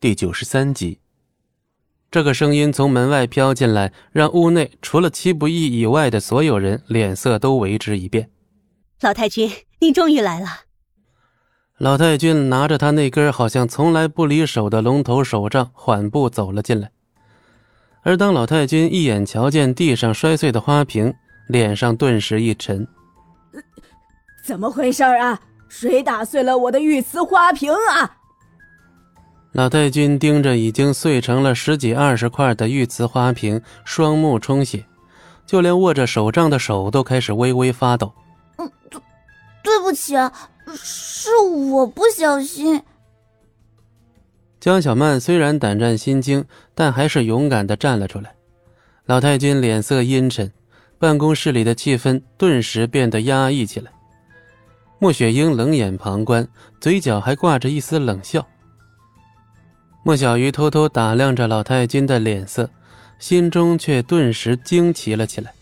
第九十三集，这个声音从门外飘进来，让屋内除了戚不义以外的所有人脸色都为之一变。老太君，您终于来了。老太君拿着他那根好像从来不离手的龙头手杖，缓步走了进来。而当老太君一眼瞧见地上摔碎的花瓶，脸上顿时一沉：“怎么回事啊？谁打碎了我的玉瓷花瓶啊？”老太君盯着已经碎成了十几二十块的玉瓷花瓶，双目充血，就连握着手杖的手都开始微微发抖。嗯，对，对不起，啊是我不小心。江小曼虽然胆战心惊，但还是勇敢的站了出来。老太君脸色阴沉，办公室里的气氛顿时变得压抑起来。莫雪英冷眼旁观，嘴角还挂着一丝冷笑。莫小鱼偷偷打量着老太君的脸色，心中却顿时惊奇了起来。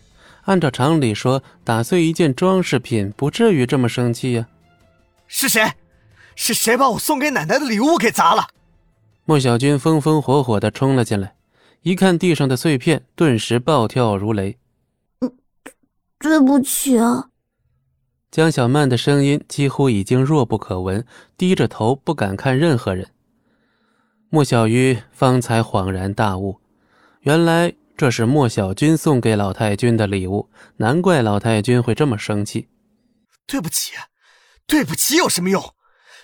按照常理说，打碎一件装饰品不至于这么生气呀。是谁？是谁把我送给奶奶的礼物给砸了？莫小军风风火火的冲了进来，一看地上的碎片，顿时暴跳如雷。嗯，对不起啊。江小曼的声音几乎已经弱不可闻，低着头不敢看任何人。莫小鱼方才恍然大悟，原来这是莫小军送给老太君的礼物，难怪老太君会这么生气。对不起，对不起有什么用？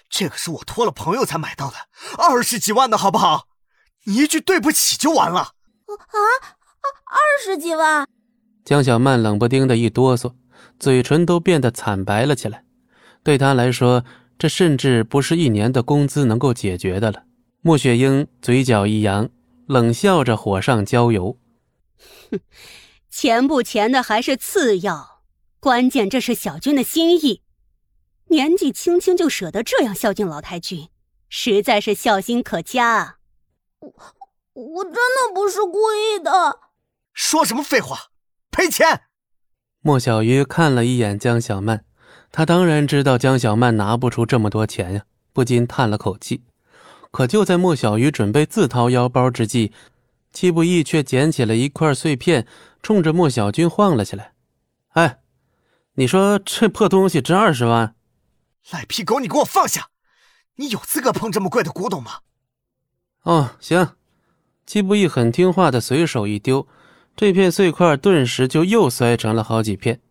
这可是我托了朋友才买到的，二十几万的好不好？你一句对不起就完了。啊，二十几万！江小曼冷不丁的一哆嗦，嘴唇都变得惨白了起来。对她来说，这甚至不是一年的工资能够解决的了。莫雪英嘴角一扬，冷笑着火上浇油：“哼，钱不钱的还是次要，关键这是小军的心意。年纪轻轻就舍得这样孝敬老太君，实在是孝心可嘉。我我真的不是故意的。说什么废话？赔钱！”莫小鱼看了一眼江小曼，他当然知道江小曼拿不出这么多钱呀，不禁叹了口气。可就在莫小鱼准备自掏腰包之际，戚不义却捡起了一块碎片，冲着莫小军晃了起来。“哎，你说这破东西值二十万？赖皮狗，你给我放下！你有资格碰这么贵的古董吗？”“哦，行。”戚不义很听话的随手一丢，这片碎块顿时就又摔成了好几片。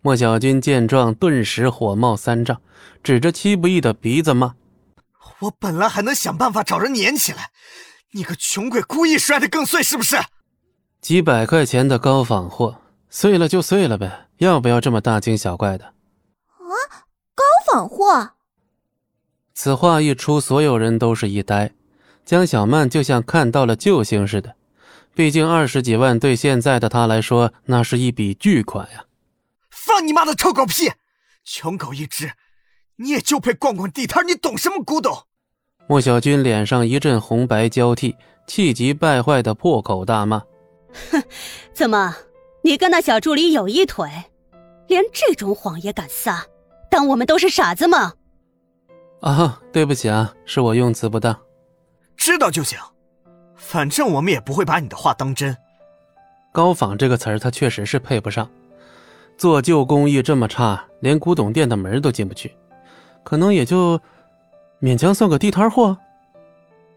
莫小军见状，顿时火冒三丈，指着戚不义的鼻子骂。我本来还能想办法找人粘起来，你个穷鬼故意摔得更碎是不是？几百块钱的高仿货，碎了就碎了呗，要不要这么大惊小怪的？啊，高仿货！此话一出，所有人都是一呆。江小曼就像看到了救星似的，毕竟二十几万对现在的她来说，那是一笔巨款呀！放你妈的臭狗屁，穷狗一只！你也就配逛逛地摊，你懂什么古董？莫小军脸上一阵红白交替，气急败坏的破口大骂：“哼，怎么，你跟那小助理有一腿，连这种谎也敢撒？当我们都是傻子吗？”啊，对不起啊，是我用词不当。知道就行，反正我们也不会把你的话当真。高仿这个词儿，他确实是配不上。做旧工艺这么差，连古董店的门都进不去。可能也就勉强算个地摊货。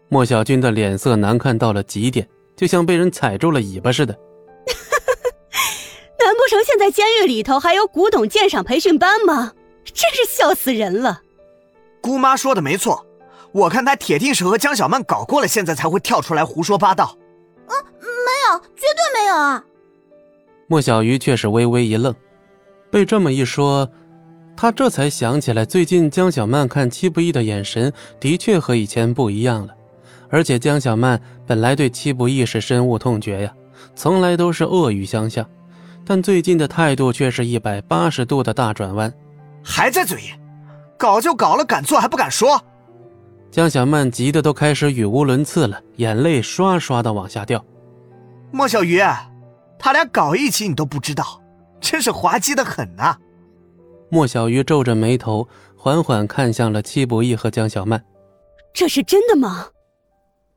莫小军的脸色难看到了极点，就像被人踩住了尾巴似的。难不成现在监狱里头还有古董鉴赏培训班吗？真是笑死人了。姑妈说的没错，我看他铁定是和江小曼搞过了，现在才会跳出来胡说八道。啊，没有，绝对没有啊！莫小鱼却是微微一愣，被这么一说。他这才想起来，最近江小曼看戚不义的眼神的确和以前不一样了，而且江小曼本来对戚不义是深恶痛绝呀，从来都是恶语相向，但最近的态度却是一百八十度的大转弯。还在嘴硬，搞就搞了，敢做还不敢说？江小曼急得都开始语无伦次了，眼泪刷刷的往下掉。莫小鱼，他俩搞一起你都不知道，真是滑稽的很呐。莫小鱼皱着眉头，缓缓看向了戚不义和江小曼：“这是真的吗？”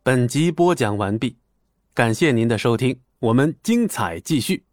本集播讲完毕，感谢您的收听，我们精彩继续。